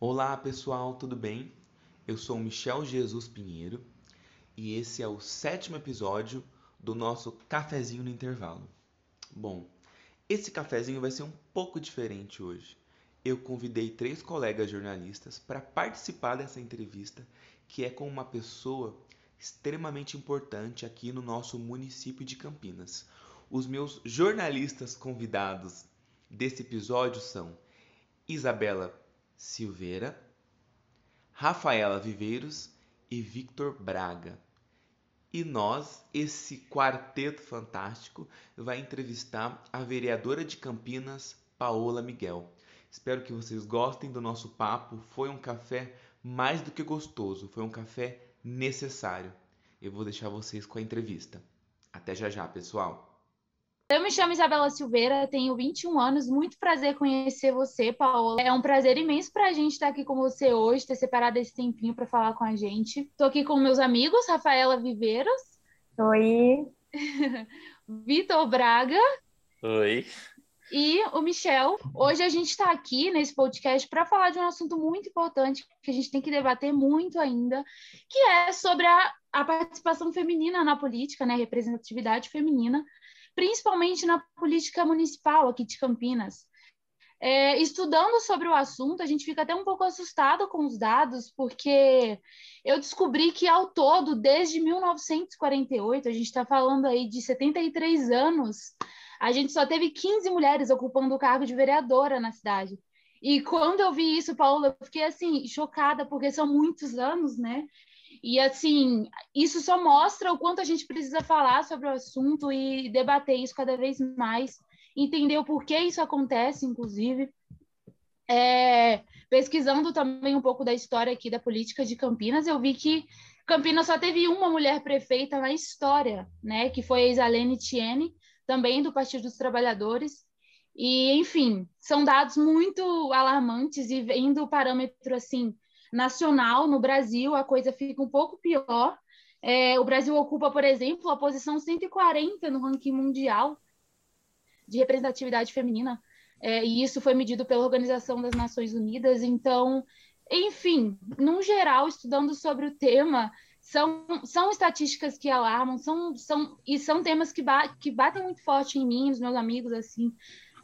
Olá pessoal, tudo bem? Eu sou Michel Jesus Pinheiro e esse é o sétimo episódio do nosso cafezinho no intervalo. Bom, esse cafezinho vai ser um pouco diferente hoje. Eu convidei três colegas jornalistas para participar dessa entrevista, que é com uma pessoa extremamente importante aqui no nosso município de Campinas. Os meus jornalistas convidados desse episódio são Isabela Silveira, Rafaela Viveiros e Victor Braga. E nós, esse quarteto fantástico, vai entrevistar a vereadora de Campinas, Paola Miguel. Espero que vocês gostem do nosso papo. Foi um café mais do que gostoso, foi um café necessário. Eu vou deixar vocês com a entrevista. Até já já, pessoal. Eu me chamo Isabela Silveira, tenho 21 anos, muito prazer conhecer você, Paola. É um prazer imenso para a gente estar aqui com você hoje, ter separado esse tempinho para falar com a gente. Estou aqui com meus amigos, Rafaela Viveiros. Oi. Vitor Braga. Oi. E o Michel. Hoje a gente está aqui nesse podcast para falar de um assunto muito importante que a gente tem que debater muito ainda, que é sobre a, a participação feminina na política, né? Representatividade feminina principalmente na política municipal aqui de Campinas. É, estudando sobre o assunto, a gente fica até um pouco assustado com os dados, porque eu descobri que, ao todo, desde 1948, a gente está falando aí de 73 anos, a gente só teve 15 mulheres ocupando o cargo de vereadora na cidade. E quando eu vi isso, Paula, eu fiquei assim, chocada, porque são muitos anos, né? E assim, isso só mostra o quanto a gente precisa falar sobre o assunto e debater isso cada vez mais, entender o porquê isso acontece, inclusive. É, pesquisando também um pouco da história aqui da política de Campinas, eu vi que Campinas só teve uma mulher prefeita na história, né, que foi a Isalene Tiene, também do Partido dos Trabalhadores. E, enfim, são dados muito alarmantes e vem do parâmetro assim nacional, no Brasil, a coisa fica um pouco pior. É, o Brasil ocupa, por exemplo, a posição 140 no ranking mundial de representatividade feminina, é, e isso foi medido pela Organização das Nações Unidas. Então, enfim, no geral, estudando sobre o tema, são, são estatísticas que alarmam, são, são, e são temas que, ba que batem muito forte em mim, nos meus amigos, assim,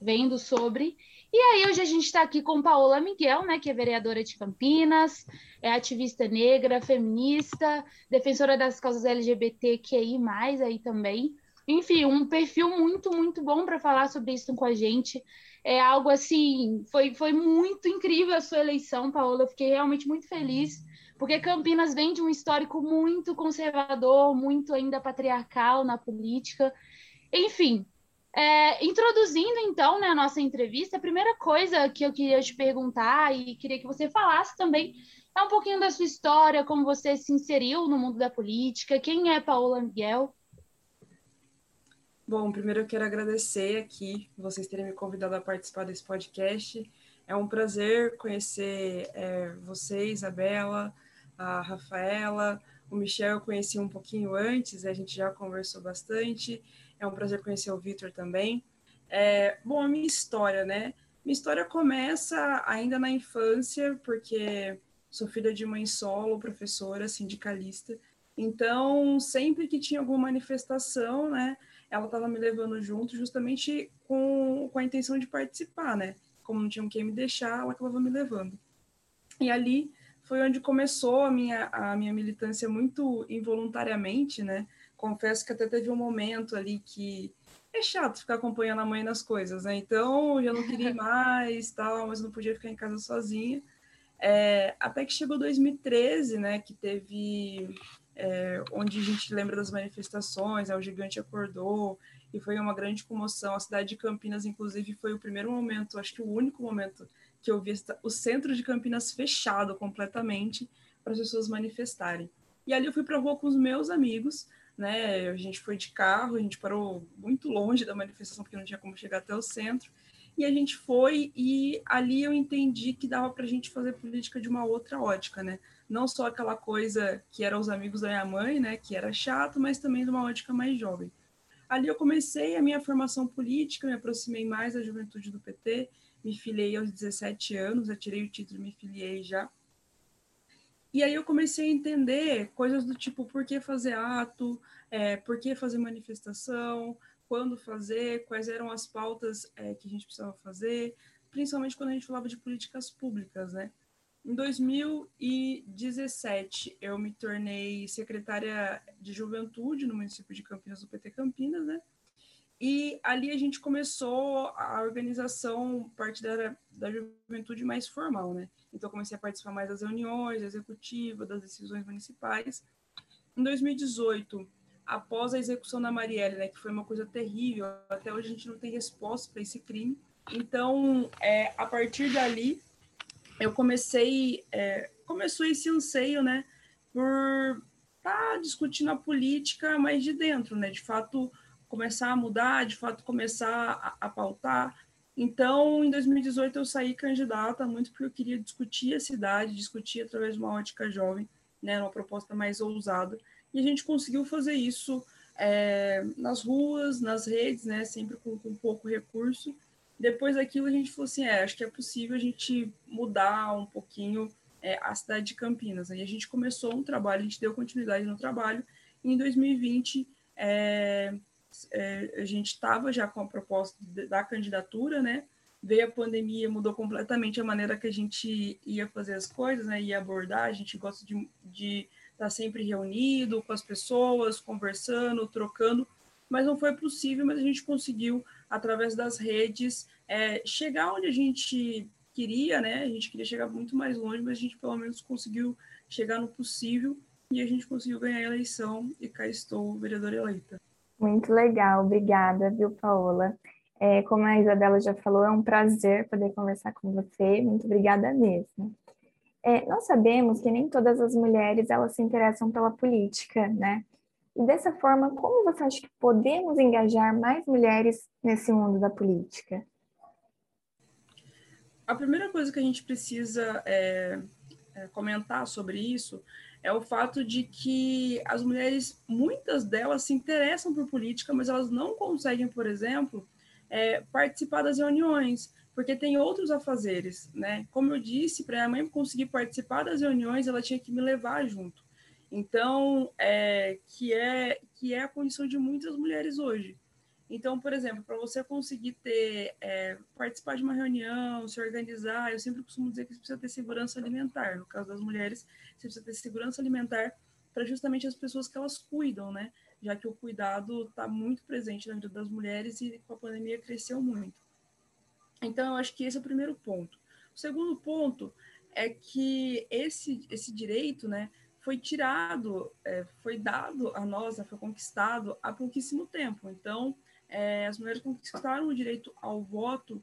vendo sobre. E aí, hoje a gente está aqui com Paola Miguel, né, que é vereadora de Campinas, é ativista negra, feminista, defensora das causas LGBTQI, aí também. Enfim, um perfil muito, muito bom para falar sobre isso com a gente. É algo assim, foi, foi muito incrível a sua eleição, Paola. Eu fiquei realmente muito feliz, porque Campinas vem de um histórico muito conservador, muito ainda patriarcal na política. Enfim, é, introduzindo então né, a nossa entrevista, a primeira coisa que eu queria te perguntar e queria que você falasse também é um pouquinho da sua história, como você se inseriu no mundo da política, quem é Paola Miguel? Bom, primeiro eu quero agradecer aqui vocês terem me convidado a participar desse podcast. É um prazer conhecer é, você, Isabela, a Rafaela, o Michel eu conheci um pouquinho antes, a gente já conversou bastante. É um prazer conhecer o Vitor também. É, bom, a minha história, né? Minha história começa ainda na infância, porque sou filha de mãe solo, professora, sindicalista. Então, sempre que tinha alguma manifestação, né, ela estava me levando junto, justamente com, com a intenção de participar, né? Como não tinham quem me deixar, ela acabava me levando. E ali foi onde começou a minha, a minha militância muito involuntariamente, né? Confesso que até teve um momento ali que é chato ficar acompanhando a mãe nas coisas, né? Então, já não queria mais, tal, mas não podia ficar em casa sozinha. É, até que chegou 2013, né, que teve é, onde a gente lembra das manifestações, é, o gigante acordou e foi uma grande comoção. A cidade de Campinas, inclusive, foi o primeiro momento, acho que o único momento que eu vi o centro de Campinas fechado completamente para as pessoas manifestarem. E ali eu fui para a rua com os meus amigos né? A gente foi de carro, a gente parou muito longe da manifestação porque não tinha como chegar até o centro. E a gente foi e ali eu entendi que dava para a gente fazer política de uma outra ótica, né? Não só aquela coisa que era os amigos da minha mãe, né? Que era chato, mas também de uma ótica mais jovem. Ali eu comecei a minha formação política, me aproximei mais da juventude do PT, me filiei aos 17 anos, já tirei o título, me filiei já. E aí eu comecei a entender coisas do tipo por que fazer ato, é, por que fazer manifestação, quando fazer, quais eram as pautas é, que a gente precisava fazer, principalmente quando a gente falava de políticas públicas, né? Em 2017, eu me tornei secretária de juventude no município de Campinas, do PT Campinas, né? E ali a gente começou a organização partidária da juventude mais formal, né? Então, eu comecei a participar mais das reuniões, executiva, das decisões municipais. Em 2018, após a execução da Marielle, né, que foi uma coisa terrível, até hoje a gente não tem resposta para esse crime. Então, é, a partir dali, eu comecei, é, começou esse anseio, né, por estar tá discutindo a política mais de dentro, né, de fato começar a mudar, de fato começar a, a pautar. Então, em 2018 eu saí candidata muito porque eu queria discutir a cidade, discutir através de uma ótica jovem, né, uma proposta mais ousada. E a gente conseguiu fazer isso é, nas ruas, nas redes, né, sempre com, com pouco recurso depois daquilo a gente falou assim, é, acho que é possível a gente mudar um pouquinho é, a cidade de Campinas. Aí a gente começou um trabalho, a gente deu continuidade no trabalho. E em 2020 é, é, a gente estava já com a proposta da candidatura, né? Veio a pandemia, mudou completamente a maneira que a gente ia fazer as coisas, né? Ia abordar. A gente gosta de, estar tá sempre reunido com as pessoas, conversando, trocando, mas não foi possível, mas a gente conseguiu através das redes, é, chegar onde a gente queria, né? A gente queria chegar muito mais longe, mas a gente pelo menos conseguiu chegar no possível e a gente conseguiu ganhar a eleição e cá estou, vereadora eleita. Muito legal, obrigada, viu, Paola? É, como a Isabela já falou, é um prazer poder conversar com você, muito obrigada mesmo. É, nós sabemos que nem todas as mulheres elas se interessam pela política, né? E dessa forma, como você acha que podemos engajar mais mulheres nesse mundo da política? A primeira coisa que a gente precisa é, é, comentar sobre isso é o fato de que as mulheres, muitas delas se interessam por política, mas elas não conseguem, por exemplo, é, participar das reuniões, porque tem outros afazeres, né? Como eu disse, para a mãe conseguir participar das reuniões, ela tinha que me levar junto. Então, é, que, é, que é a condição de muitas mulheres hoje. Então, por exemplo, para você conseguir ter, é, participar de uma reunião, se organizar, eu sempre costumo dizer que você precisa ter segurança alimentar. No caso das mulheres, você precisa ter segurança alimentar para justamente as pessoas que elas cuidam, né? Já que o cuidado está muito presente na vida das mulheres e com a pandemia cresceu muito. Então, eu acho que esse é o primeiro ponto. O segundo ponto é que esse, esse direito, né, foi tirado, é, foi dado a nós, né, foi conquistado há pouquíssimo tempo. Então, é, as mulheres conquistaram o direito ao voto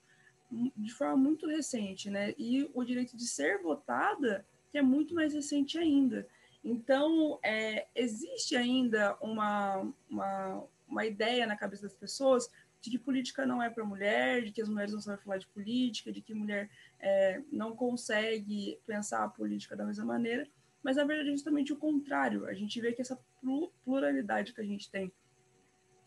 de forma muito recente, né? E o direito de ser votada, que é muito mais recente ainda. Então, é, existe ainda uma, uma, uma ideia na cabeça das pessoas de que política não é para mulher, de que as mulheres não sabem falar de política, de que mulher é, não consegue pensar a política da mesma maneira mas na verdade é justamente o contrário. A gente vê que essa pluralidade que a gente tem,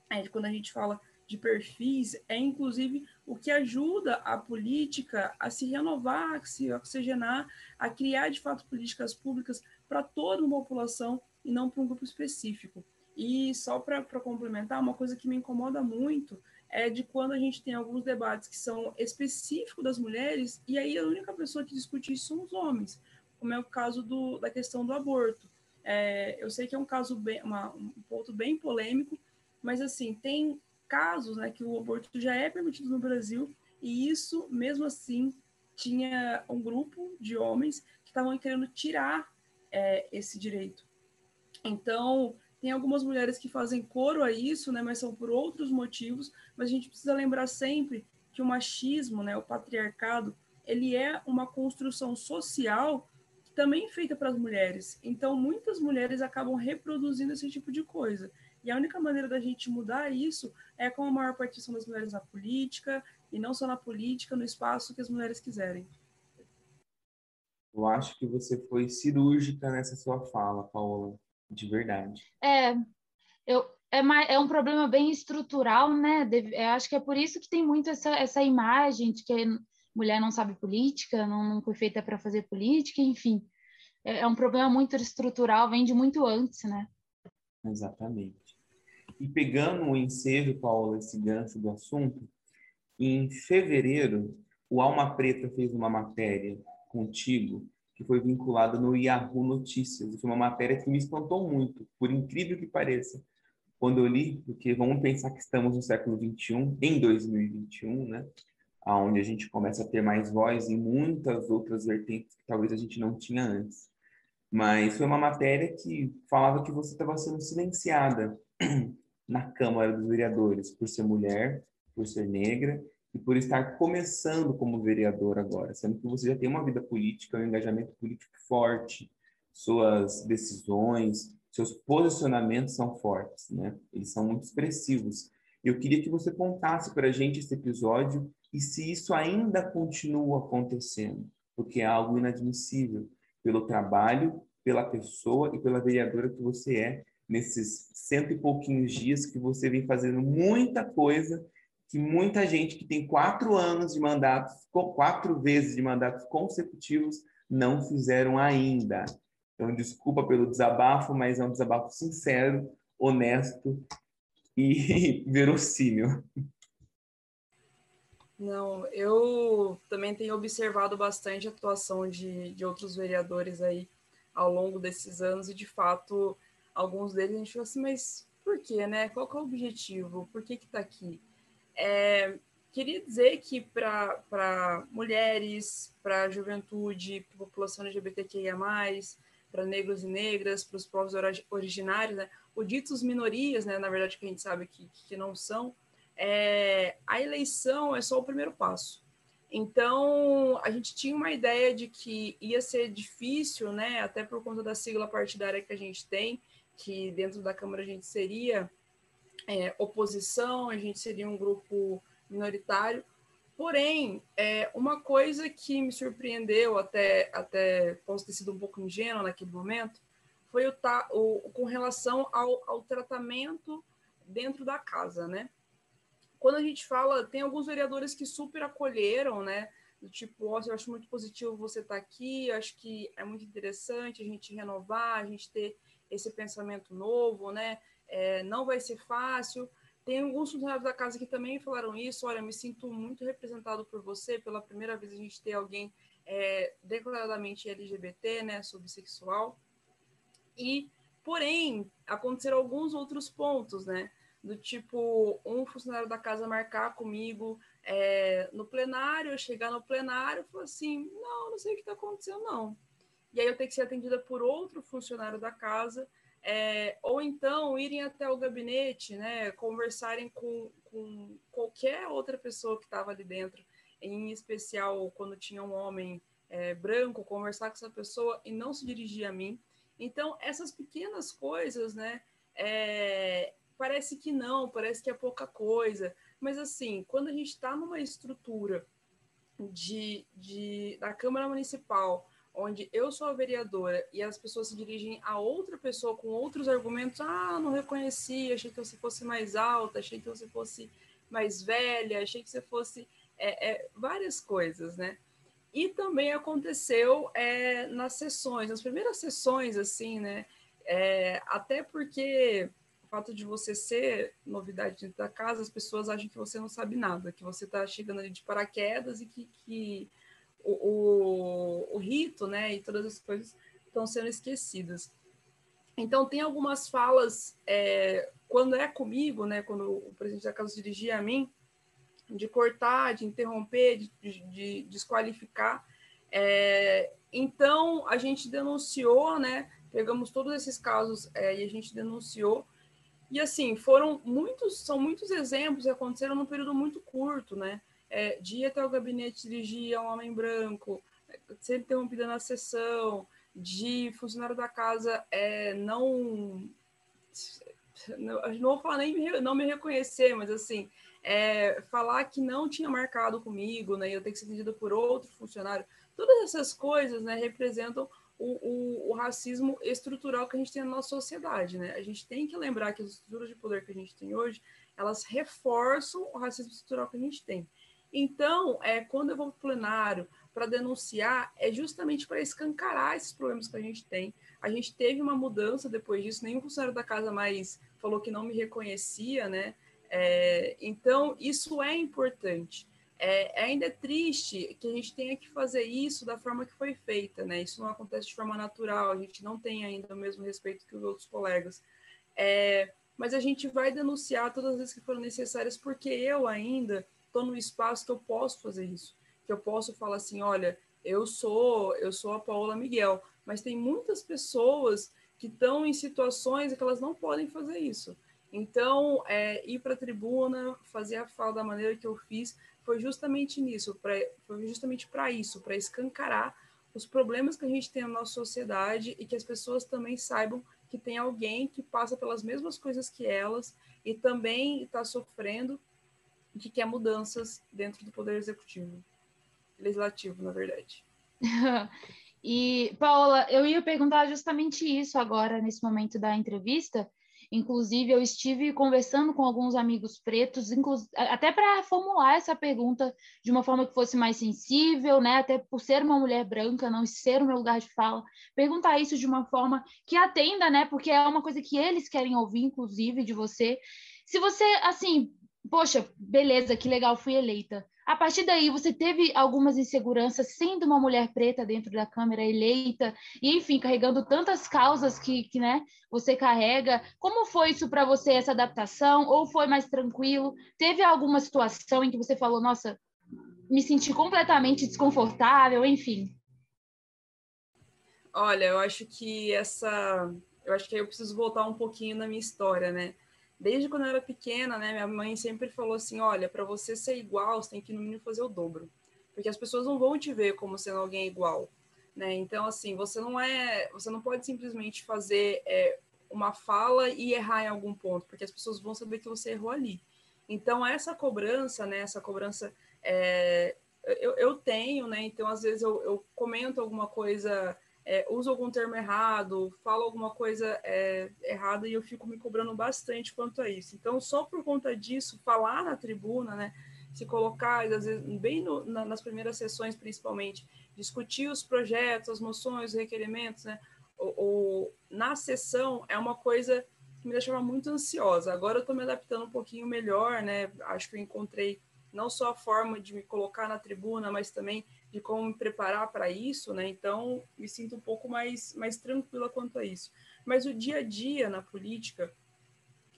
é, quando a gente fala de perfis, é inclusive o que ajuda a política a se renovar, a se oxigenar, a criar de fato políticas públicas para toda uma população e não para um grupo específico. E só para complementar, uma coisa que me incomoda muito é de quando a gente tem alguns debates que são específicos das mulheres, e aí a única pessoa que discute isso são os homens como é o caso do, da questão do aborto. É, eu sei que é um caso bem, uma, um ponto bem polêmico, mas assim tem casos né, que o aborto já é permitido no Brasil e isso, mesmo assim, tinha um grupo de homens que estavam querendo tirar é, esse direito. Então, tem algumas mulheres que fazem coro a isso, né, mas são por outros motivos. Mas a gente precisa lembrar sempre que o machismo, né, o patriarcado, ele é uma construção social também feita para as mulheres. Então, muitas mulheres acabam reproduzindo esse tipo de coisa. E a única maneira da gente mudar isso é com a maior participação das mulheres na política, e não só na política, no espaço que as mulheres quiserem. Eu acho que você foi cirúrgica nessa sua fala, Paola, de verdade. É, eu, é, é um problema bem estrutural, né? Eu acho que é por isso que tem muito essa, essa imagem de que mulher não sabe política, não, não foi feita para fazer política, enfim. É, é um problema muito estrutural, vem de muito antes, né? Exatamente. E pegando o ensejo, Paula, esse gancho do assunto, em fevereiro, o Alma Preta fez uma matéria contigo que foi vinculada no Yahoo Notícias. E foi uma matéria que me espantou muito, por incrível que pareça, quando eu li, porque vamos pensar que estamos no século 21, em 2021, né? Onde a gente começa a ter mais voz em muitas outras vertentes que talvez a gente não tinha antes. Mas foi uma matéria que falava que você estava sendo silenciada na Câmara dos Vereadores por ser mulher por ser negra e por estar começando como vereador agora, sendo que você já tem uma vida política, um engajamento político forte, suas decisões, seus posicionamentos são fortes, né? Eles são muito expressivos. Eu queria que você contasse para a gente esse episódio e se isso ainda continua acontecendo, porque é algo inadmissível pelo trabalho, pela pessoa e pela vereadora que você é nesses cento e pouquinhos dias que você vem fazendo muita coisa que muita gente que tem quatro anos de mandatos, quatro vezes de mandatos consecutivos, não fizeram ainda. Então, desculpa pelo desabafo, mas é um desabafo sincero, honesto e verossímil. Não, eu também tenho observado bastante a atuação de, de outros vereadores aí ao longo desses anos e, de fato, alguns deles a gente fala assim, mas por quê, né? Qual é o objetivo? Por que que tá aqui? É, queria dizer que para mulheres, para a juventude, para a população LGBTQIA, para negros e negras, para os povos originários, né? ou ditos minorias, né? na verdade, que a gente sabe que, que não são, é, a eleição é só o primeiro passo. Então, a gente tinha uma ideia de que ia ser difícil, né, até por conta da sigla partidária que a gente tem, que dentro da Câmara a gente seria é, oposição, a gente seria um grupo minoritário. Porém, é, uma coisa que me surpreendeu, até, até posso ter sido um pouco ingênua naquele momento, foi o, o com relação ao, ao tratamento dentro da casa, né? Quando a gente fala, tem alguns vereadores que super acolheram, né? Do tipo, oh, eu acho muito positivo você estar tá aqui, eu acho que é muito interessante a gente renovar, a gente ter esse pensamento novo, né? é, não vai ser fácil. Tem alguns funcionários da casa que também falaram isso. Olha, me sinto muito representado por você. Pela primeira vez a gente ter alguém é, declaradamente LGBT, né, subsexual. E, porém, aconteceram alguns outros pontos, né? Do tipo, um funcionário da casa marcar comigo é, no plenário, chegar no plenário e falar assim: não, não sei o que está acontecendo, não. E aí eu tenho que ser atendida por outro funcionário da casa é, ou então irem até o gabinete, né, conversarem com, com qualquer outra pessoa que estava ali dentro, em especial quando tinha um homem é, branco, conversar com essa pessoa e não se dirigir a mim. Então, essas pequenas coisas, né, é, parece que não, parece que é pouca coisa, mas assim, quando a gente está numa estrutura de, de, da Câmara Municipal, onde eu sou a vereadora e as pessoas se dirigem a outra pessoa com outros argumentos, ah, não reconheci, achei que você fosse mais alta, achei que você fosse mais velha, achei que você fosse é, é, várias coisas, né? E também aconteceu é, nas sessões, nas primeiras sessões, assim, né? É, até porque o fato de você ser novidade dentro da casa, as pessoas acham que você não sabe nada, que você está chegando ali de paraquedas e que, que o, o, rito, né, e todas as coisas estão sendo esquecidas. Então, tem algumas falas, é, quando é comigo, né, quando o presidente da casa dirigia a mim, de cortar, de interromper, de, de, de desqualificar. É, então, a gente denunciou, né, pegamos todos esses casos é, e a gente denunciou. E, assim, foram muitos, são muitos exemplos que aconteceram num período muito curto, né? É, de ir até o gabinete dirigir a um homem branco, ser interrompida na sessão, de funcionário da casa é, não, não. Não vou falar nem me, não me reconhecer, mas assim, é, falar que não tinha marcado comigo, né, eu ter que ser atendido por outro funcionário, todas essas coisas né, representam o, o, o, racismo estrutural que a gente tem na nossa sociedade. Né? A gente tem que lembrar que as estruturas de poder que a gente tem hoje, elas reforçam o racismo estrutural que a gente tem. Então, é, quando eu vou para o plenário para denunciar, é justamente para escancarar esses problemas que a gente tem. A gente teve uma mudança depois disso, nenhum funcionário da casa mais falou que não me reconhecia, né? É, então, isso é importante. É, ainda é triste que a gente tenha que fazer isso da forma que foi feita, né? Isso não acontece de forma natural, a gente não tem ainda o mesmo respeito que os outros colegas. É, mas a gente vai denunciar todas as vezes que forem necessárias, porque eu ainda estou no espaço que eu posso fazer isso, que eu posso falar assim, olha, eu sou eu sou a Paola Miguel, mas tem muitas pessoas que estão em situações que elas não podem fazer isso. Então, é, ir para a tribuna, fazer a fala da maneira que eu fiz, foi justamente nisso, pra, foi justamente para isso, para escancarar os problemas que a gente tem na nossa sociedade e que as pessoas também saibam que tem alguém que passa pelas mesmas coisas que elas e também está sofrendo que quer mudanças dentro do poder executivo, legislativo, na verdade. e Paula, eu ia perguntar justamente isso agora nesse momento da entrevista, Inclusive, eu estive conversando com alguns amigos pretos, até para formular essa pergunta de uma forma que fosse mais sensível, né? Até por ser uma mulher branca, não ser o meu lugar de fala, perguntar isso de uma forma que atenda, né? Porque é uma coisa que eles querem ouvir, inclusive, de você. Se você, assim, poxa, beleza, que legal, fui eleita. A partir daí, você teve algumas inseguranças sendo uma mulher preta dentro da Câmara eleita, e enfim, carregando tantas causas que, que né, você carrega. Como foi isso para você, essa adaptação? Ou foi mais tranquilo? Teve alguma situação em que você falou, nossa, me senti completamente desconfortável, enfim? Olha, eu acho que essa. Eu acho que eu preciso voltar um pouquinho na minha história, né? Desde quando eu era pequena, né, minha mãe sempre falou assim: olha, para você ser igual, você tem que no mínimo fazer o dobro, porque as pessoas não vão te ver como sendo alguém igual, né? Então, assim, você não é, você não pode simplesmente fazer é, uma fala e errar em algum ponto, porque as pessoas vão saber que você errou ali. Então, essa cobrança, né, essa cobrança é, eu, eu tenho, né? Então, às vezes eu, eu comento alguma coisa é, uso algum termo errado, falo alguma coisa é, errada e eu fico me cobrando bastante quanto a isso. Então, só por conta disso, falar na tribuna, né, se colocar, às vezes, bem no, na, nas primeiras sessões, principalmente, discutir os projetos, as moções, os requerimentos, né, ou, ou na sessão é uma coisa que me deixava muito ansiosa. Agora eu estou me adaptando um pouquinho melhor, né? Acho que eu encontrei não só a forma de me colocar na tribuna, mas também de como me preparar para isso, né? Então, me sinto um pouco mais, mais tranquila quanto a isso. Mas o dia a dia na política,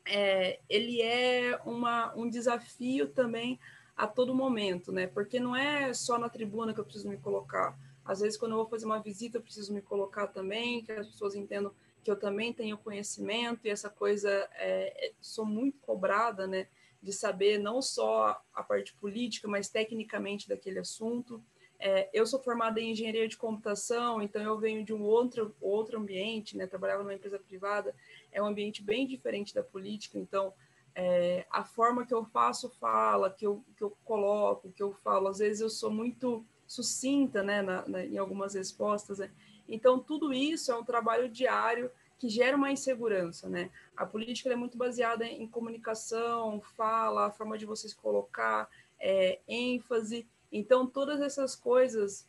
é, ele é uma, um desafio também a todo momento, né? Porque não é só na tribuna que eu preciso me colocar. Às vezes, quando eu vou fazer uma visita, eu preciso me colocar também, que as pessoas entendam que eu também tenho conhecimento e essa coisa, é, é sou muito cobrada, né? De saber não só a parte política, mas tecnicamente daquele assunto. É, eu sou formada em engenharia de computação, então eu venho de um outro, outro ambiente, né? Trabalhava numa empresa privada, é um ambiente bem diferente da política, então é, a forma que eu faço fala, que eu, que eu coloco, que eu falo, às vezes eu sou muito sucinta, né, na, na, em algumas respostas, né? Então, tudo isso é um trabalho diário que gera uma insegurança, né? A política é muito baseada em comunicação, fala, a forma de você se colocar, é, ênfase, então, todas essas coisas,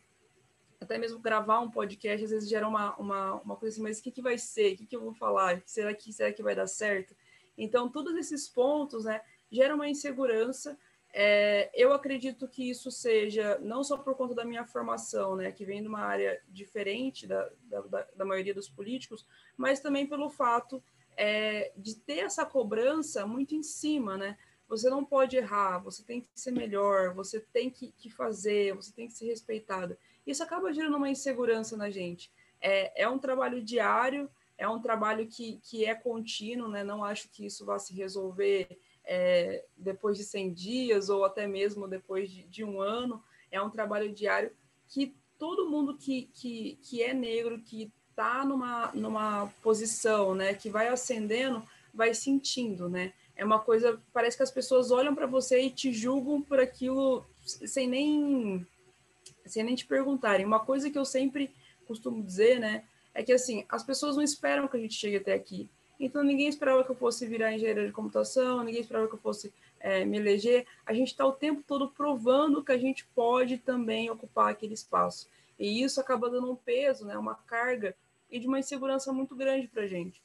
até mesmo gravar um podcast, às vezes gera uma, uma, uma coisa assim, mas o que, que vai ser? O que, que eu vou falar? Será que, será que vai dar certo? Então, todos esses pontos, né, geram uma insegurança. É, eu acredito que isso seja não só por conta da minha formação, né, que vem de uma área diferente da, da, da maioria dos políticos, mas também pelo fato é, de ter essa cobrança muito em cima, né? Você não pode errar, você tem que ser melhor, você tem que, que fazer, você tem que ser respeitado. Isso acaba gerando uma insegurança na gente. É, é um trabalho diário, é um trabalho que, que é contínuo, né? Não acho que isso vá se resolver é, depois de 100 dias ou até mesmo depois de, de, um ano. É um trabalho diário que todo mundo que, que, que é negro, que está numa, numa posição, né? Que vai ascendendo, vai sentindo, né? É uma coisa, parece que as pessoas olham para você e te julgam por aquilo sem nem sem nem te perguntarem. Uma coisa que eu sempre costumo dizer, né, é que assim, as pessoas não esperam que a gente chegue até aqui. Então ninguém esperava que eu fosse virar engenheiro de computação, ninguém esperava que eu fosse é, me eleger. A gente está o tempo todo provando que a gente pode também ocupar aquele espaço. E isso acaba dando um peso, né, uma carga e de uma insegurança muito grande para a gente.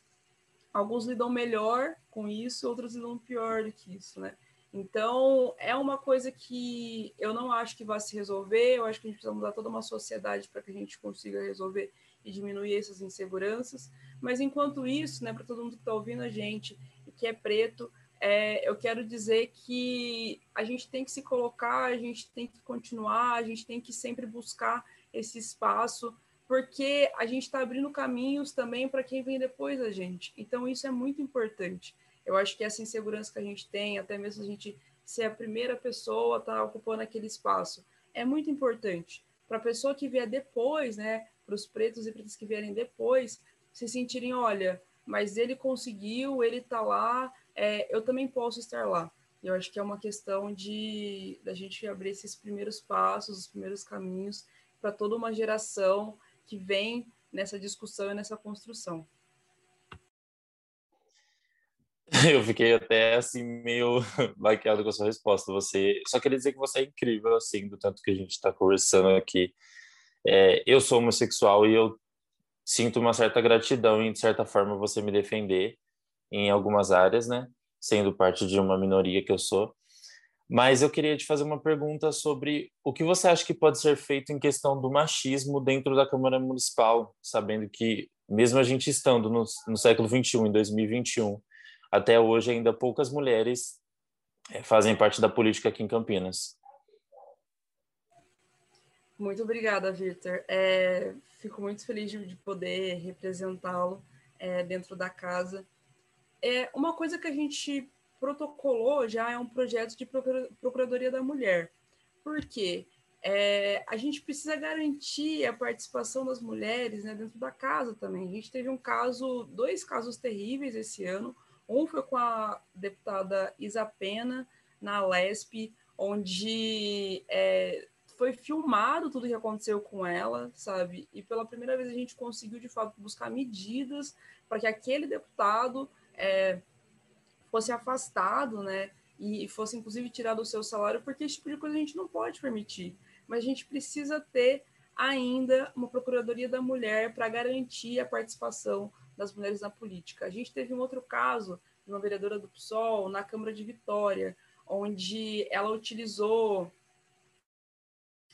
Alguns lidam melhor com isso, outros lidam pior do que isso, né? Então, é uma coisa que eu não acho que vai se resolver, eu acho que a gente precisa mudar toda uma sociedade para que a gente consiga resolver e diminuir essas inseguranças. Mas, enquanto isso, né, para todo mundo que está ouvindo a gente e que é preto, é, eu quero dizer que a gente tem que se colocar, a gente tem que continuar, a gente tem que sempre buscar esse espaço, porque a gente está abrindo caminhos também para quem vem depois da gente. Então, isso é muito importante. Eu acho que essa insegurança que a gente tem, até mesmo a gente ser a primeira pessoa a estar tá ocupando aquele espaço, é muito importante. Para a pessoa que vier depois, né, para os pretos e pretas que vierem depois, se sentirem, olha, mas ele conseguiu, ele está lá, é, eu também posso estar lá. Eu acho que é uma questão de da gente abrir esses primeiros passos, os primeiros caminhos para toda uma geração que vem nessa discussão e nessa construção. Eu fiquei até assim meio baqueado com a sua resposta. Você só queria dizer que você é incrível assim, do tanto que a gente está conversando aqui. É, eu sou homossexual e eu sinto uma certa gratidão em de certa forma você me defender em algumas áreas, né? Sendo parte de uma minoria que eu sou. Mas eu queria te fazer uma pergunta sobre o que você acha que pode ser feito em questão do machismo dentro da Câmara Municipal, sabendo que mesmo a gente estando no, no século 21, em 2021 até hoje ainda poucas mulheres eh, fazem parte da política aqui em Campinas. Muito obrigada, Victor. É, fico muito feliz de, poder representá-lo é, dentro da casa. É uma coisa que a gente protocolou já é um projeto de Procuradoria da Mulher. Por quê? É, a gente precisa garantir a participação das mulheres né, dentro da casa também. A gente teve um caso, dois casos terríveis esse ano. Um foi com a deputada Isa Pena, na LESP, onde é, foi filmado tudo o que aconteceu com ela, sabe? E pela primeira vez a gente conseguiu, de fato, buscar medidas para que aquele deputado é, fosse afastado, né? E fosse, inclusive, tirado o seu salário, porque esse tipo de coisa a gente não pode permitir. Mas a gente precisa ter ainda uma Procuradoria da Mulher para garantir a participação das mulheres na política. A gente teve um outro caso de uma vereadora do PSOL na Câmara de Vitória, onde ela utilizou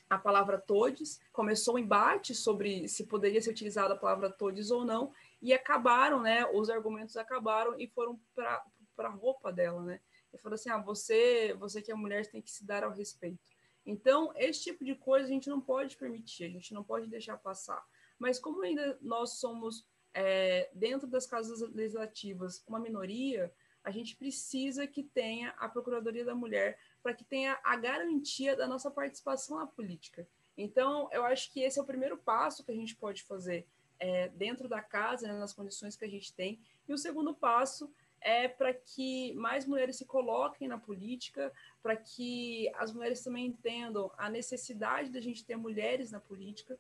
a palavra todes, começou um embate sobre se poderia ser utilizada a palavra todes ou não, e acabaram, né, os argumentos acabaram e foram para a roupa dela, né, e falou assim, ah, você, você que é mulher tem que se dar ao respeito. Então, esse tipo de coisa a gente não pode permitir, a gente não pode deixar passar. Mas como ainda nós somos é, dentro das casas legislativas uma minoria, a gente precisa que tenha a Procuradoria da Mulher para que tenha a garantia da nossa participação na política. Então, eu acho que esse é o primeiro passo que a gente pode fazer é, dentro da casa, né, nas condições que a gente tem. E o segundo passo é para que mais mulheres se coloquem na política, para que as mulheres também entendam a necessidade da gente ter mulheres na política,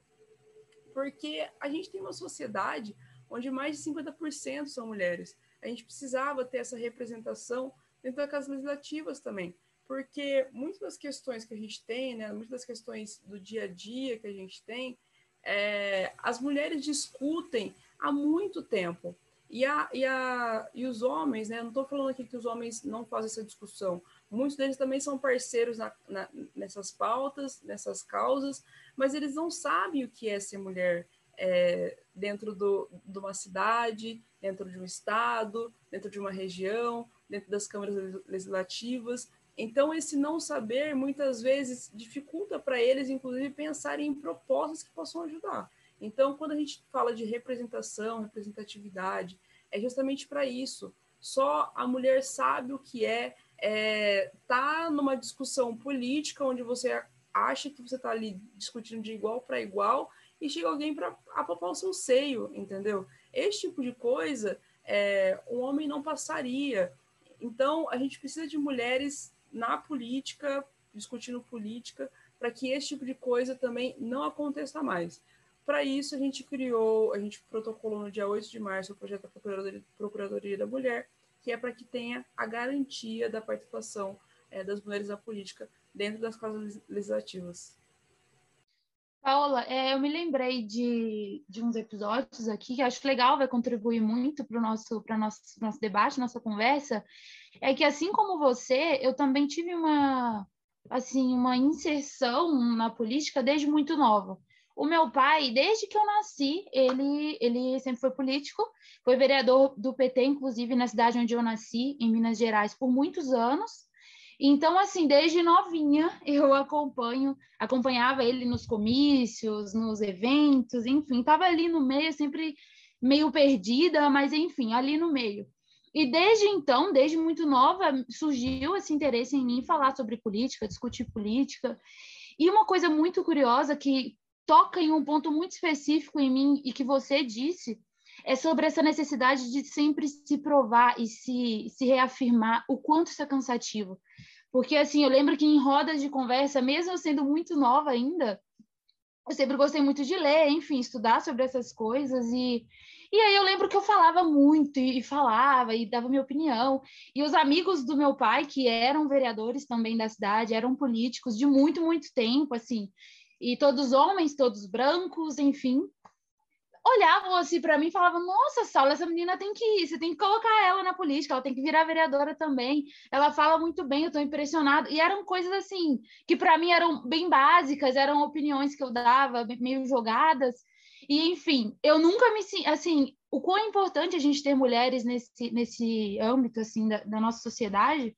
porque a gente tem uma sociedade onde mais de 50% são mulheres. A gente precisava ter essa representação dentro das casas legislativas também, porque muitas das questões que a gente tem, né, muitas das questões do dia a dia que a gente tem, é, as mulheres discutem há muito tempo. E, a, e, a, e os homens, né, não estou falando aqui que os homens não fazem essa discussão, muitos deles também são parceiros na, na, nessas pautas, nessas causas, mas eles não sabem o que é ser mulher, é, dentro do, de uma cidade, dentro de um estado, dentro de uma região, dentro das câmaras legislativas. Então, esse não saber muitas vezes dificulta para eles, inclusive, pensarem em propostas que possam ajudar. Então, quando a gente fala de representação, representatividade, é justamente para isso. Só a mulher sabe o que é é, tá numa discussão política onde você acha que você está ali discutindo de igual para igual e chega alguém para apalpar o seu seio, entendeu? Esse tipo de coisa é, um homem não passaria. Então, a gente precisa de mulheres na política, discutindo política, para que esse tipo de coisa também não aconteça mais. Para isso, a gente criou, a gente protocolou no dia 8 de março o projeto da Procuradoria, Procuradoria da Mulher, que é para que tenha a garantia da participação é, das mulheres na política dentro das casas legislativas. Paola, é, eu me lembrei de, de uns episódios aqui que acho legal, vai contribuir muito para o nosso, nosso, nosso debate, nossa conversa. É que, assim como você, eu também tive uma, assim, uma inserção na política desde muito nova. O meu pai, desde que eu nasci, ele, ele sempre foi político, foi vereador do PT, inclusive na cidade onde eu nasci, em Minas Gerais, por muitos anos. Então, assim, desde novinha eu acompanho, acompanhava ele nos comícios, nos eventos, enfim, estava ali no meio, sempre meio perdida, mas enfim, ali no meio. E desde então, desde muito nova, surgiu esse interesse em mim falar sobre política, discutir política. E uma coisa muito curiosa que toca em um ponto muito específico em mim e que você disse é sobre essa necessidade de sempre se provar e se, se reafirmar o quanto isso é cansativo. Porque, assim, eu lembro que em rodas de conversa, mesmo sendo muito nova ainda, eu sempre gostei muito de ler, enfim, estudar sobre essas coisas. E, e aí eu lembro que eu falava muito, e, e falava, e dava minha opinião. E os amigos do meu pai, que eram vereadores também da cidade, eram políticos de muito, muito tempo, assim. E todos homens, todos brancos, enfim olhavam assim para mim e falavam: Nossa, Saulo, essa menina tem que ir, você tem que colocar ela na política, ela tem que virar vereadora também. Ela fala muito bem, eu estou impressionado. E eram coisas assim que para mim eram bem básicas, eram opiniões que eu dava, meio jogadas. E enfim, eu nunca me assim, o quão importante a gente ter mulheres nesse, nesse âmbito assim da, da nossa sociedade,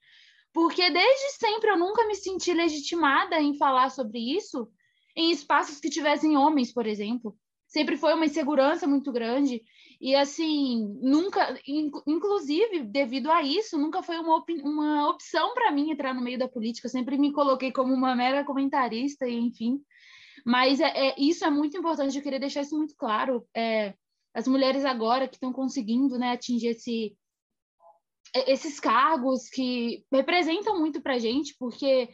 porque desde sempre eu nunca me senti legitimada em falar sobre isso em espaços que tivessem homens, por exemplo. Sempre foi uma insegurança muito grande. E assim nunca inclusive devido a isso nunca foi uma, op uma opção para mim entrar no meio da política. Sempre me coloquei como uma mera comentarista enfim. Mas é, é isso é muito importante. Eu queria deixar isso muito claro. É, as mulheres agora que estão conseguindo né atingir esse esses cargos que representam muito para gente porque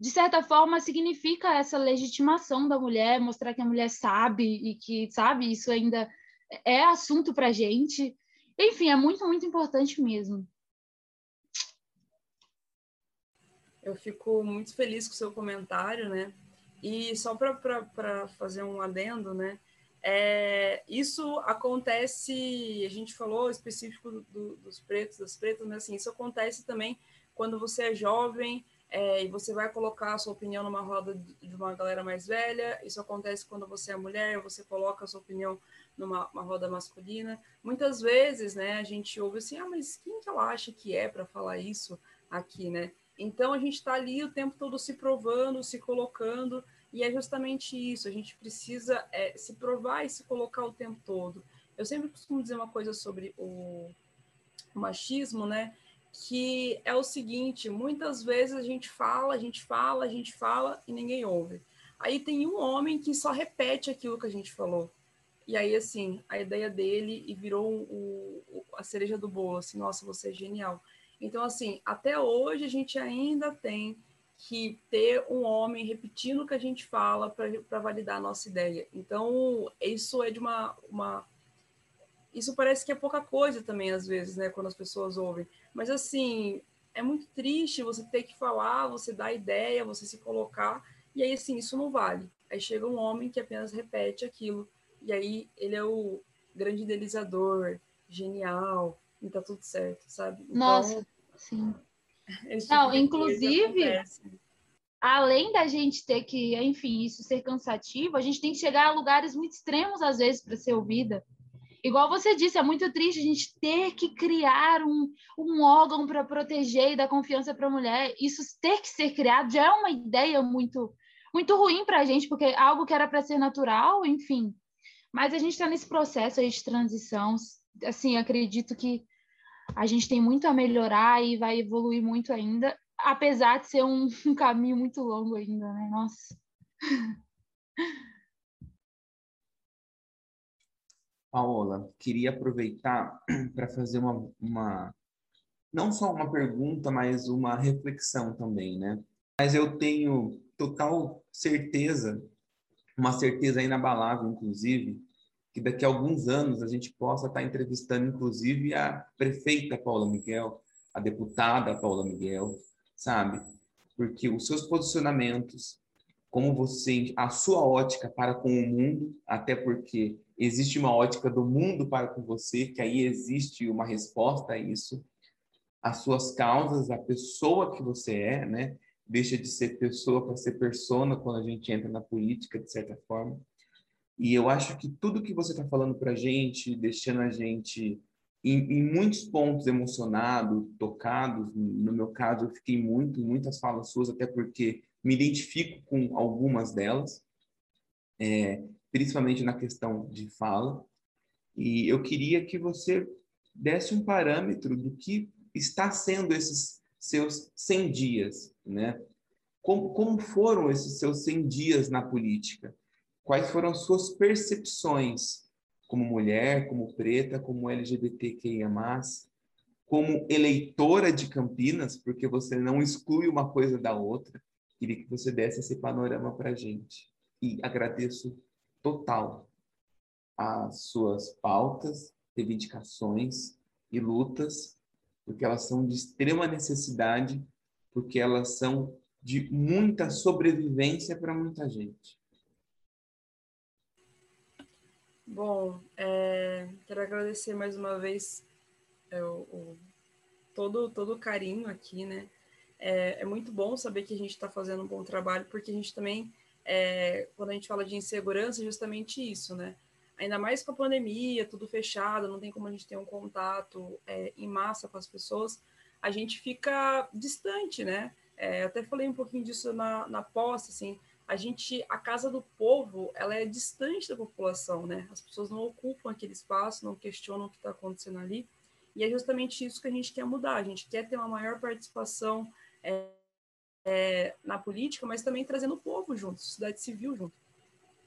de certa forma, significa essa legitimação da mulher, mostrar que a mulher sabe e que, sabe, isso ainda é assunto para gente. Enfim, é muito, muito importante mesmo. Eu fico muito feliz com o seu comentário, né? E só para fazer um adendo, né? É, isso acontece, a gente falou específico do, dos pretos, das pretas, mas assim, isso acontece também quando você é jovem, é, e você vai colocar a sua opinião numa roda de uma galera mais velha. Isso acontece quando você é mulher, você coloca a sua opinião numa roda masculina. Muitas vezes, né, a gente ouve assim, ah, mas quem que ela acha que é para falar isso aqui, né? Então a gente está ali o tempo todo se provando, se colocando, e é justamente isso. A gente precisa é, se provar e se colocar o tempo todo. Eu sempre costumo dizer uma coisa sobre o machismo, né? Que é o seguinte: muitas vezes a gente fala, a gente fala, a gente fala e ninguém ouve. Aí tem um homem que só repete aquilo que a gente falou. E aí, assim, a ideia dele e virou o, o, a cereja do bolo, assim, nossa, você é genial. Então, assim, até hoje a gente ainda tem que ter um homem repetindo o que a gente fala para validar a nossa ideia. Então, isso é de uma, uma. Isso parece que é pouca coisa também, às vezes, né, quando as pessoas ouvem. Mas assim, é muito triste você ter que falar, você dar ideia, você se colocar, e aí assim, isso não vale. Aí chega um homem que apenas repete aquilo, e aí ele é o grande idealizador, genial, e tá tudo certo, sabe? Então, Nossa, sim. Tipo não, inclusive, além da gente ter que, enfim, isso ser cansativo, a gente tem que chegar a lugares muito extremos às vezes para ser ouvida. Igual você disse, é muito triste a gente ter que criar um, um órgão para proteger e dar confiança para a mulher. Isso ter que ser criado já é uma ideia muito, muito ruim para a gente, porque é algo que era para ser natural, enfim. Mas a gente está nesse processo aí de transição. Assim, acredito que a gente tem muito a melhorar e vai evoluir muito ainda, apesar de ser um, um caminho muito longo ainda, né? Nossa. Paola, queria aproveitar para fazer uma, uma, não só uma pergunta, mas uma reflexão também, né? Mas eu tenho total certeza uma certeza inabalável, inclusive, que daqui a alguns anos a gente possa estar entrevistando, inclusive, a prefeita Paula Miguel, a deputada Paula Miguel, sabe? Porque os seus posicionamentos, como você, a sua ótica para com o mundo, até porque existe uma ótica do mundo para com você, que aí existe uma resposta a isso, as suas causas, a pessoa que você é, né? Deixa de ser pessoa para ser persona quando a gente entra na política, de certa forma. E eu acho que tudo que você está falando para a gente, deixando a gente em, em, muitos pontos emocionado, tocados, no meu caso eu fiquei muito, muitas falas suas, até porque me identifico com algumas delas, é, principalmente na questão de fala. E eu queria que você desse um parâmetro do que está sendo esses seus 100 dias, né? Como, como foram esses seus 100 dias na política? Quais foram as suas percepções como mulher, como preta, como LGBTQIA+, como eleitora de Campinas, porque você não exclui uma coisa da outra. Queria que você desse esse panorama para a gente. E agradeço total as suas pautas, reivindicações e lutas porque elas são de extrema necessidade, porque elas são de muita sobrevivência para muita gente. Bom, é, quero agradecer mais uma vez é, o, o, todo, todo o carinho aqui, né? É, é muito bom saber que a gente está fazendo um bom trabalho, porque a gente também, é, quando a gente fala de insegurança, é justamente isso, né? ainda mais com a pandemia, tudo fechado, não tem como a gente ter um contato é, em massa com as pessoas, a gente fica distante, né? É, até falei um pouquinho disso na, na posse, assim, a gente, a casa do povo, ela é distante da população, né? As pessoas não ocupam aquele espaço, não questionam o que está acontecendo ali, e é justamente isso que a gente quer mudar, a gente quer ter uma maior participação é, é, na política, mas também trazendo o povo junto, sociedade civil junto.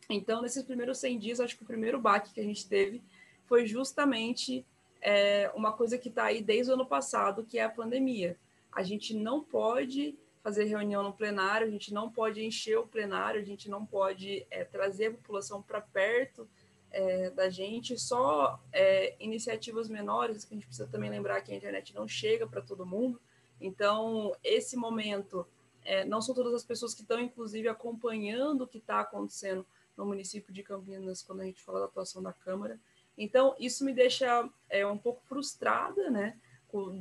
Então, nesses primeiros 100 dias, acho que o primeiro baque que a gente teve foi justamente é, uma coisa que está aí desde o ano passado, que é a pandemia. A gente não pode fazer reunião no plenário, a gente não pode encher o plenário, a gente não pode é, trazer a população para perto é, da gente, só é, iniciativas menores, que a gente precisa também lembrar que a internet não chega para todo mundo. Então, esse momento, é, não são todas as pessoas que estão, inclusive, acompanhando o que está acontecendo no município de Campinas quando a gente fala da atuação da Câmara. Então, isso me deixa é, um pouco frustrada, né,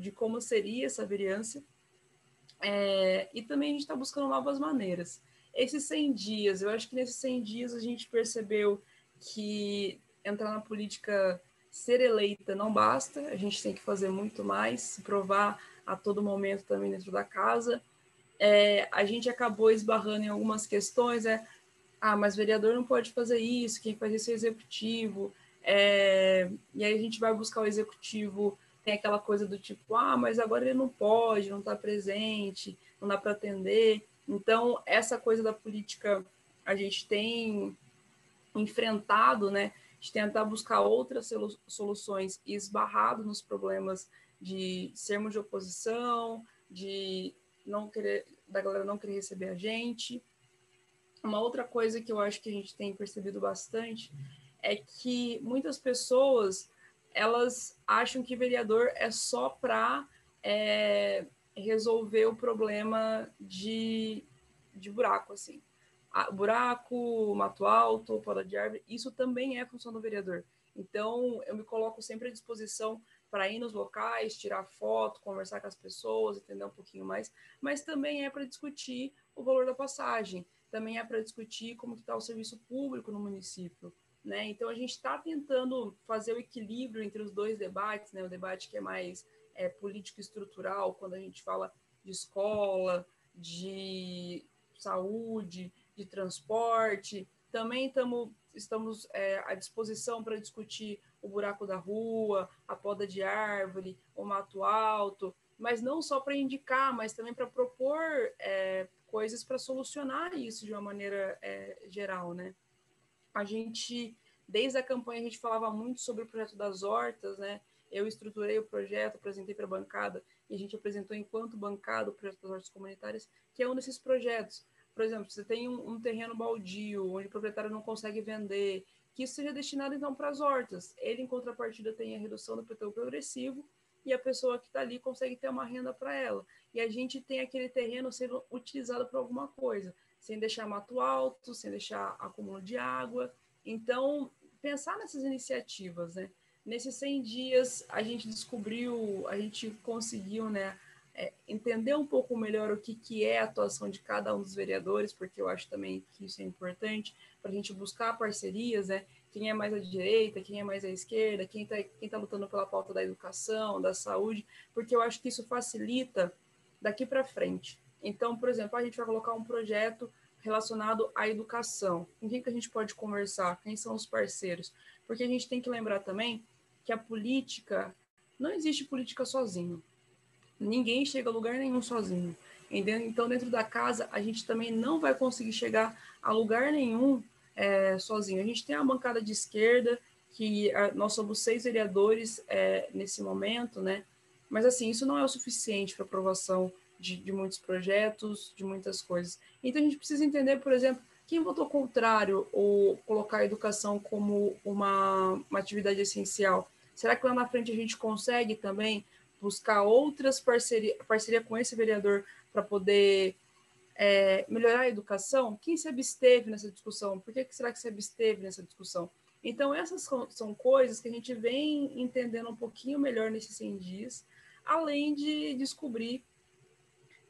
de como seria essa vereança. É, e também a gente está buscando novas maneiras. Esses 100 dias, eu acho que nesses 100 dias a gente percebeu que entrar na política, ser eleita não basta, a gente tem que fazer muito mais, se provar a todo momento também dentro da casa. É, a gente acabou esbarrando em algumas questões, é, ah, mas vereador não pode fazer isso, quem faz isso é o executivo. É, e aí a gente vai buscar o executivo, tem aquela coisa do tipo, ah, mas agora ele não pode, não está presente, não dá para atender. Então, essa coisa da política a gente tem enfrentado, né, de tentar buscar outras soluções e esbarrado nos problemas de sermos de oposição, de não querer, da galera não querer receber a gente. Uma outra coisa que eu acho que a gente tem percebido bastante é que muitas pessoas elas acham que vereador é só para é, resolver o problema de, de buraco, assim. A, buraco, mato alto, poda de árvore, isso também é função do vereador. Então, eu me coloco sempre à disposição para ir nos locais, tirar foto, conversar com as pessoas, entender um pouquinho mais, mas também é para discutir o valor da passagem, também é para discutir como está o serviço público no município. Né? Então, a gente está tentando fazer o equilíbrio entre os dois debates, né? o debate que é mais é, político-estrutural, quando a gente fala de escola, de saúde, de transporte. Também tamo, estamos é, à disposição para discutir o buraco da rua, a poda de árvore, o mato alto, mas não só para indicar, mas também para propor é, coisas para solucionar isso de uma maneira é, geral, né? A gente, desde a campanha, a gente falava muito sobre o projeto das hortas, né? Eu estruturei o projeto, apresentei para a bancada e a gente apresentou enquanto bancada o projeto das hortas comunitárias, que é um desses projetos. Por exemplo, você tem um, um terreno baldio, onde o proprietário não consegue vender, que isso seja destinado então para as hortas. Ele, em contrapartida, tem a redução do PTU progressivo e a pessoa que está ali consegue ter uma renda para ela. E a gente tem aquele terreno sendo utilizado para alguma coisa, sem deixar mato alto, sem deixar acúmulo de água. Então, pensar nessas iniciativas, né? Nesses 100 dias, a gente descobriu, a gente conseguiu, né, é, entender um pouco melhor o que, que é a atuação de cada um dos vereadores, porque eu acho também que isso é importante para a gente buscar parcerias, né? Quem é mais à direita, quem é mais à esquerda, quem está quem tá lutando pela pauta da educação, da saúde, porque eu acho que isso facilita daqui para frente. Então, por exemplo, a gente vai colocar um projeto relacionado à educação. Com quem que a gente pode conversar? Quem são os parceiros? Porque a gente tem que lembrar também que a política não existe política sozinho. Ninguém chega a lugar nenhum sozinho. Então, dentro da casa, a gente também não vai conseguir chegar a lugar nenhum é, sozinho. A gente tem a bancada de esquerda, que a, nós somos seis vereadores é, nesse momento, né? Mas, assim, isso não é o suficiente para aprovação de, de, muitos projetos, de muitas coisas. Então, a gente precisa entender, por exemplo, quem votou contrário ou colocar a educação como uma, uma atividade essencial. Será que lá na frente a gente consegue também buscar outras parcerias parceria com esse vereador para poder é, melhorar a educação, quem se absteve nessa discussão? Por que, que será que se absteve nessa discussão? Então, essas são coisas que a gente vem entendendo um pouquinho melhor nesses 100 dias, além de descobrir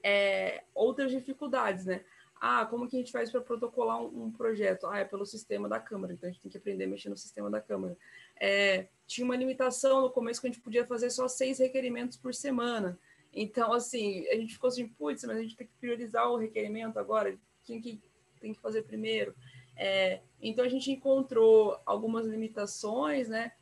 é, outras dificuldades, né? Ah, como que a gente faz para protocolar um, um, projeto? Ah, é pelo sistema da Câmara, então a gente tem que aprender a mexer no sistema da Câmara. É, tinha uma limitação no começo que a gente podia fazer só seis requerimentos por semana. Então, assim, a gente ficou assim, putz, mas a gente tem que priorizar o requerimento agora, quem que tem que fazer primeiro? É, então, a gente encontrou algumas limitações, né?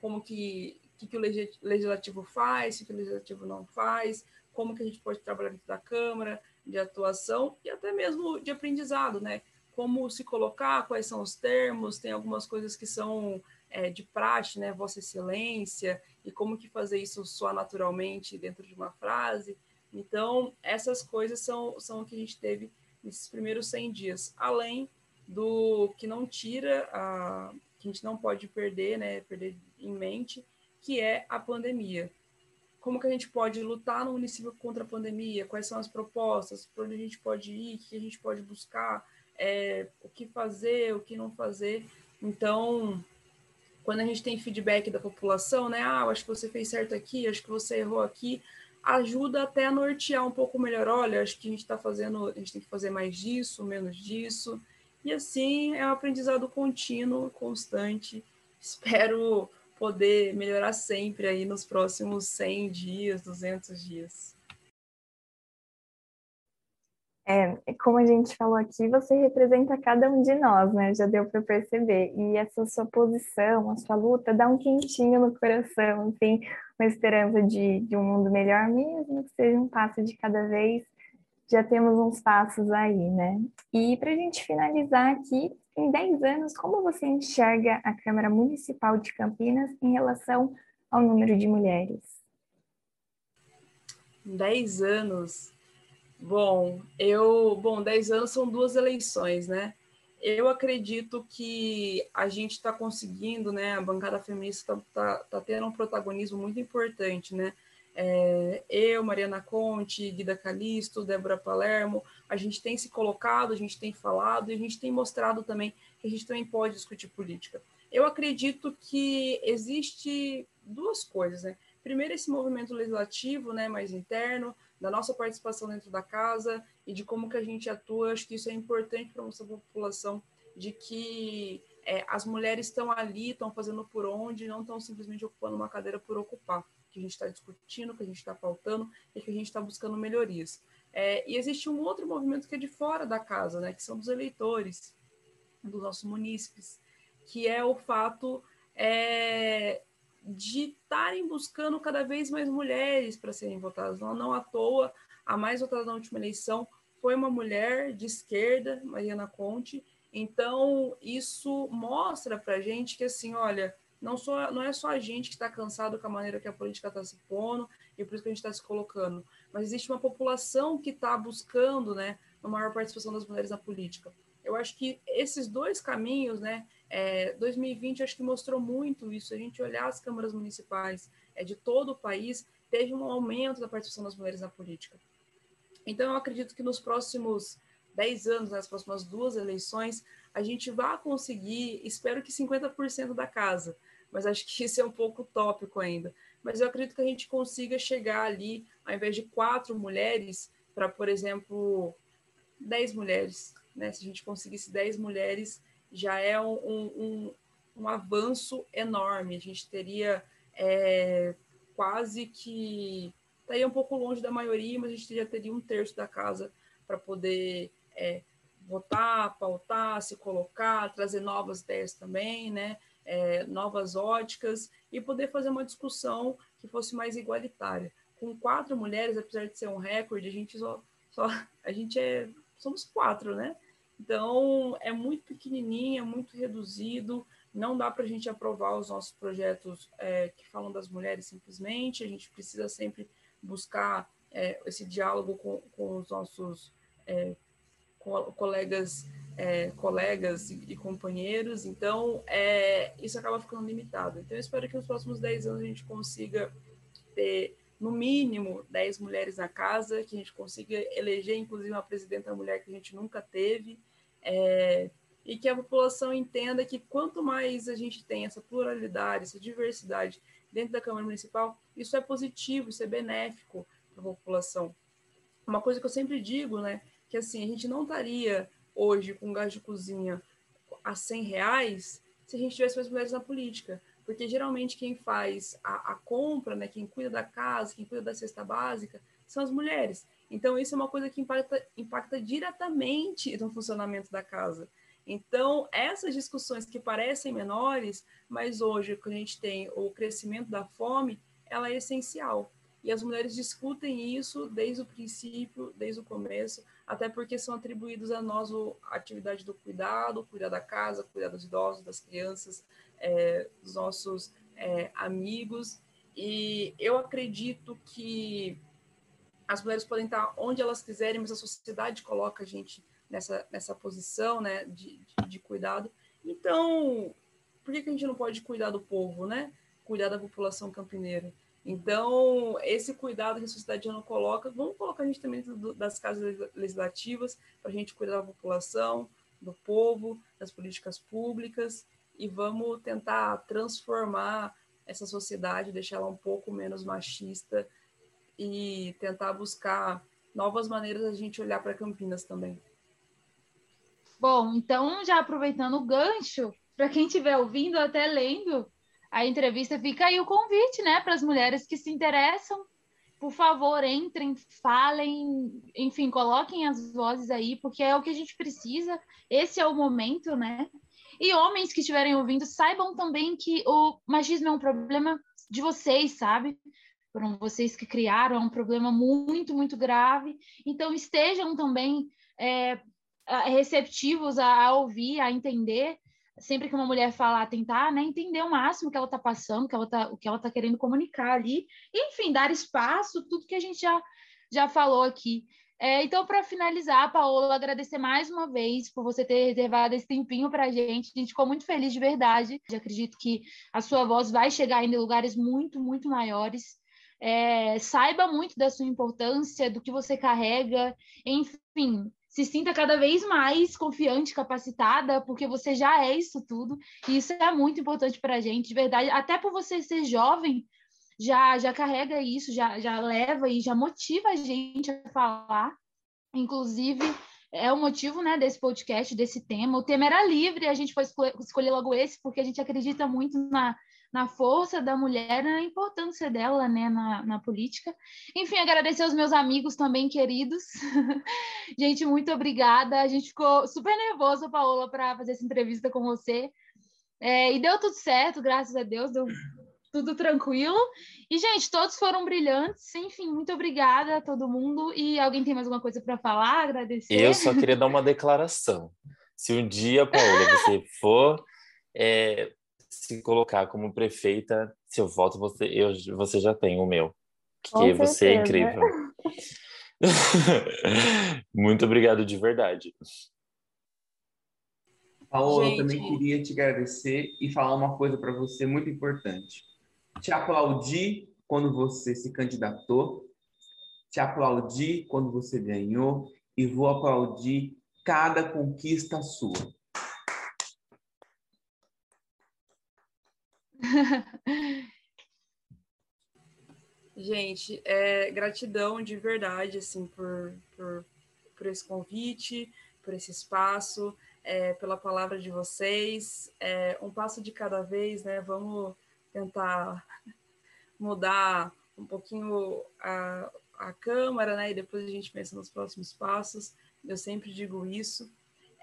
Como que, que, que o legislativo faz, o que o legislativo não faz, como que a gente pode trabalhar dentro da Câmara, de atuação e até mesmo de aprendizado, né? Como se colocar, quais são os termos, tem algumas coisas que são é, de praxe, né? Vossa Excelência, e como que fazer isso soar naturalmente dentro de uma frase. Então, essas coisas são, são o que a gente teve nesses primeiros 100 dias, além do que não tira, a, que a gente não pode perder, né, perder em mente, que é a pandemia. Como que a gente pode lutar no município contra a pandemia? Quais são as propostas? Para onde a gente pode ir? O que a gente pode buscar? É, o que fazer? O que não fazer? Então, quando a gente tem feedback da população, né? Ah, acho que você fez certo aqui, acho que você errou aqui, ajuda até a nortear um pouco melhor. Olha, acho que a gente está fazendo, a gente tem que fazer mais disso, menos disso. E assim é um aprendizado contínuo, constante. Espero poder melhorar sempre aí nos próximos 100 dias, 200 dias. É, como a gente falou aqui, você representa cada um de nós, né? Já deu para perceber. E essa sua posição, a sua luta, dá um quentinho no coração, assim, uma esperança de, de um mundo melhor, mesmo que seja um passo de cada vez. Já temos uns passos aí, né? E para a gente finalizar aqui, em 10 anos, como você enxerga a Câmara Municipal de Campinas em relação ao número de mulheres? 10 anos, Bom, eu, bom, 10 anos são duas eleições, né? Eu acredito que a gente está conseguindo, né? A bancada feminista está tá, tá tendo um protagonismo muito importante, né? É, eu, Mariana Conte, Guida Calisto, Débora Palermo, a gente tem se colocado, a gente tem falado e a gente tem mostrado também que a gente também pode discutir política. Eu acredito que existe duas coisas, né? Primeiro, esse movimento legislativo, né, mais interno, da nossa participação dentro da casa e de como que a gente atua. Acho que isso é importante para a nossa população, de que é, as mulheres estão ali, estão fazendo por onde, não estão simplesmente ocupando uma cadeira por ocupar, que a gente está discutindo, que a gente está pautando e que a gente está buscando melhorias. É, e existe um outro movimento que é de fora da casa, né, que são dos eleitores, dos nossos munícipes, que é o fato é, de estarem buscando cada vez mais mulheres para serem votadas. Não, não à toa, a mais votada na última eleição foi uma mulher de esquerda, Mariana Conte. Então, isso mostra para a gente que, assim, olha, não, só, não é só a gente que está cansado com a maneira que a política está se pondo e por isso que a gente está se colocando, mas existe uma população que está buscando, né, uma maior participação das mulheres na política. Eu acho que esses dois caminhos, né, é, 2020 acho que mostrou muito isso. A gente olhar as câmaras municipais é, de todo o país, teve um aumento da participação das mulheres na política. Então, eu acredito que nos próximos 10 anos, nas próximas duas eleições, a gente vai conseguir, espero que 50% da casa, mas acho que isso é um pouco utópico ainda. Mas eu acredito que a gente consiga chegar ali, ao invés de quatro mulheres, para, por exemplo, 10 mulheres. Né? Se a gente conseguisse 10 mulheres, já é um, um, um avanço enorme. A gente teria é, quase que. Estaria um pouco longe da maioria, mas a gente já teria um terço da casa para poder é, votar, pautar, se colocar, trazer novas ideias também, né? É, novas óticas e poder fazer uma discussão que fosse mais igualitária. Com quatro mulheres, apesar de ser um recorde, a gente só, só a gente é somos quatro, né? Então é muito pequenininho, é muito reduzido. Não dá para a gente aprovar os nossos projetos é, que falam das mulheres simplesmente. A gente precisa sempre buscar é, esse diálogo com, com os nossos é, colegas, é, colegas e, e, companheiros, então é, isso acaba ficando limitado. Então eu espero que nos próximos 10 anos a gente consiga ter, no mínimo, 10 mulheres na casa, que a gente consiga eleger, inclusive, uma presidenta mulher que a gente nunca teve, é, e que a população entenda que quanto mais a gente tem essa pluralidade, essa diversidade dentro da Câmara Municipal, isso é positivo, isso é benéfico para a população. Uma coisa que eu sempre digo, né, que assim, a gente não estaria hoje com gás de cozinha a 100 reais se a gente tivesse mais mulheres na política. Porque geralmente quem faz a, a, compra, né, quem cuida da casa, quem cuida da cesta básica, são as mulheres. Então, isso é uma coisa que impacta, impacta diretamente no funcionamento da casa. Então, essas discussões que parecem menores, mas hoje, quando a gente tem o crescimento da fome, ela é essencial. E as mulheres discutem isso desde o princípio, desde o começo, até porque são atribuídos a nós a atividade do cuidado, cuidar da casa, cuidar dos idosos, das crianças, é, dos nossos é, amigos. E eu acredito que as mulheres podem estar onde elas quiserem, mas a sociedade coloca a gente nessa, nessa posição né, de, de, de cuidado. Então, por que, que a gente não pode cuidar do povo, né? Cuidar da população campineira? Então, esse cuidado que a sociedade não coloca, vamos colocar a gente também dentro das casas legislativas para a gente cuidar da população, do povo, das políticas públicas e vamos tentar transformar essa sociedade, deixá-la um pouco menos machista e tentar buscar novas maneiras a gente olhar para Campinas também. Bom, então já aproveitando o gancho, para quem estiver ouvindo, até lendo, a entrevista, fica aí o convite, né, para as mulheres que se interessam. Por favor, entrem, falem, enfim, coloquem as vozes aí, porque é o que a gente precisa. Esse é o momento, né? E homens que estiverem ouvindo, saibam também que o machismo é um problema de vocês, sabe? Foram vocês que criaram, é um problema muito, muito grave. Então, estejam também é, receptivos a, a ouvir, a entender sempre que uma mulher falar, tentar né, entender o máximo que ela está passando, que ela tá, o que ela está querendo comunicar ali, enfim, dar espaço, tudo que a gente já, já falou aqui. É, então, para finalizar, Paola, agradecer mais uma vez por você ter reservado esse tempinho para a gente. A gente ficou muito feliz de verdade. Eu acredito que a sua voz vai chegar em lugares muito, muito maiores. É, saiba muito da sua importância, do que você carrega, enfim, se sinta cada vez mais confiante, capacitada, porque você já é isso tudo, e isso é muito importante para a gente, de verdade, até por você ser jovem, já, já carrega isso, já, já leva e já motiva a gente a falar, inclusive é o motivo né, desse podcast, desse tema. O tema era livre, a gente foi escolher logo esse, porque a gente acredita muito na, na força da mulher, na importância dela né, na, na política. Enfim, agradecer aos meus amigos também queridos. gente, muito obrigada. A gente ficou super nervosa, Paola, para fazer essa entrevista com você. É, e deu tudo certo, graças a Deus, deu tudo tranquilo. E, gente, todos foram brilhantes. Enfim, muito obrigada a todo mundo. E alguém tem mais alguma coisa para falar? Agradecer? Eu só queria dar uma declaração. Se um dia, Paola, você for é, se colocar como prefeita, se eu voto, você, eu, você já tem o meu. Porque você é incrível. Muito obrigado de verdade. Paola, Gente. eu também queria te agradecer e falar uma coisa para você muito importante. Te aplaudir quando você se candidatou, te aplaudir quando você ganhou e vou aplaudir cada conquista sua. Gente, é, gratidão de verdade, assim, por, por, por esse convite, por esse espaço, é, pela palavra de vocês. É, um passo de cada vez, né? Vamos tentar mudar um pouquinho a, a Câmara, né? E depois a gente pensa nos próximos passos. Eu sempre digo isso.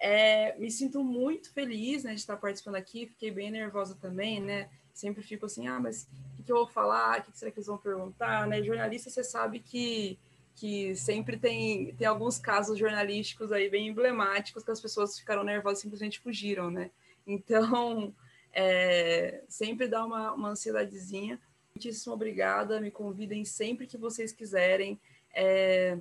É, me sinto muito feliz né, de estar participando aqui, fiquei bem nervosa também, né? Sempre fico assim, ah, mas o que, que eu vou falar? O que, que será que eles vão perguntar? Né? Jornalista, você sabe que, que sempre tem, tem alguns casos jornalísticos aí bem emblemáticos que as pessoas ficaram nervosas e simplesmente fugiram, né? Então, é, sempre dá uma, uma ansiedadezinha. Muitíssimo obrigada, me convidem sempre que vocês quiserem. É,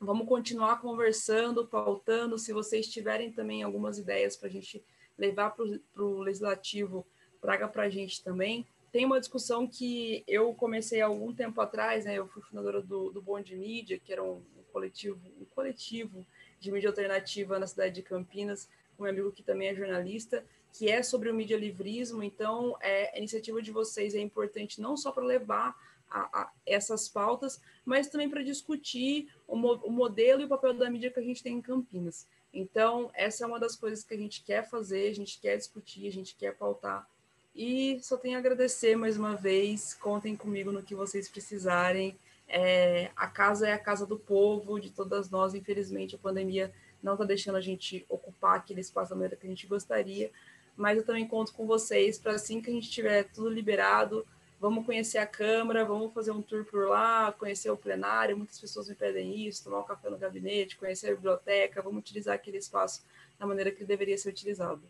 vamos continuar conversando, pautando. Se vocês tiverem também algumas ideias para a gente levar para o legislativo, traga para a gente também. Tem uma discussão que eu comecei há algum tempo atrás, né? Eu fui fundadora do, do Bond Mídia, que era um, coletivo, um coletivo de mídia alternativa na cidade de Campinas, com um amigo que também é jornalista, que é sobre o mídia livrismo. Então, é, a iniciativa de vocês é importante não só para levar a, a essas pautas, mas também para discutir o, mo o modelo e o papel da mídia que a gente tem em Campinas. Então, essa é uma das coisas que a gente quer fazer, a gente quer discutir, a gente quer pautar. E só tenho a agradecer mais uma vez. Contem comigo no que vocês precisarem. É, a casa é a casa do povo, de todas nós. Infelizmente, a pandemia não está deixando a gente ocupar aquele espaço da maneira que a gente gostaria. Mas eu também conto com vocês para assim que a gente tiver tudo liberado, vamos conhecer a Câmara, vamos fazer um tour por lá, conhecer o plenário. Muitas pessoas me pedem isso, tomar um café no gabinete, conhecer a biblioteca, vamos utilizar aquele espaço da maneira que deveria ser utilizado.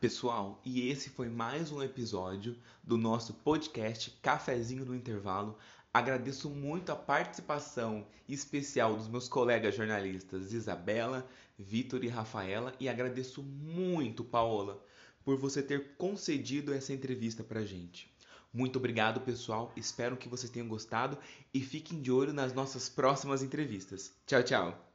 Pessoal, e esse foi mais um episódio do nosso podcast Cafezinho no Intervalo. Agradeço muito a participação especial dos meus colegas jornalistas Isabela, Vitor e Rafaela e agradeço muito, Paola, por você ter concedido essa entrevista pra gente. Muito obrigado, pessoal. Espero que vocês tenham gostado e fiquem de olho nas nossas próximas entrevistas. Tchau, tchau.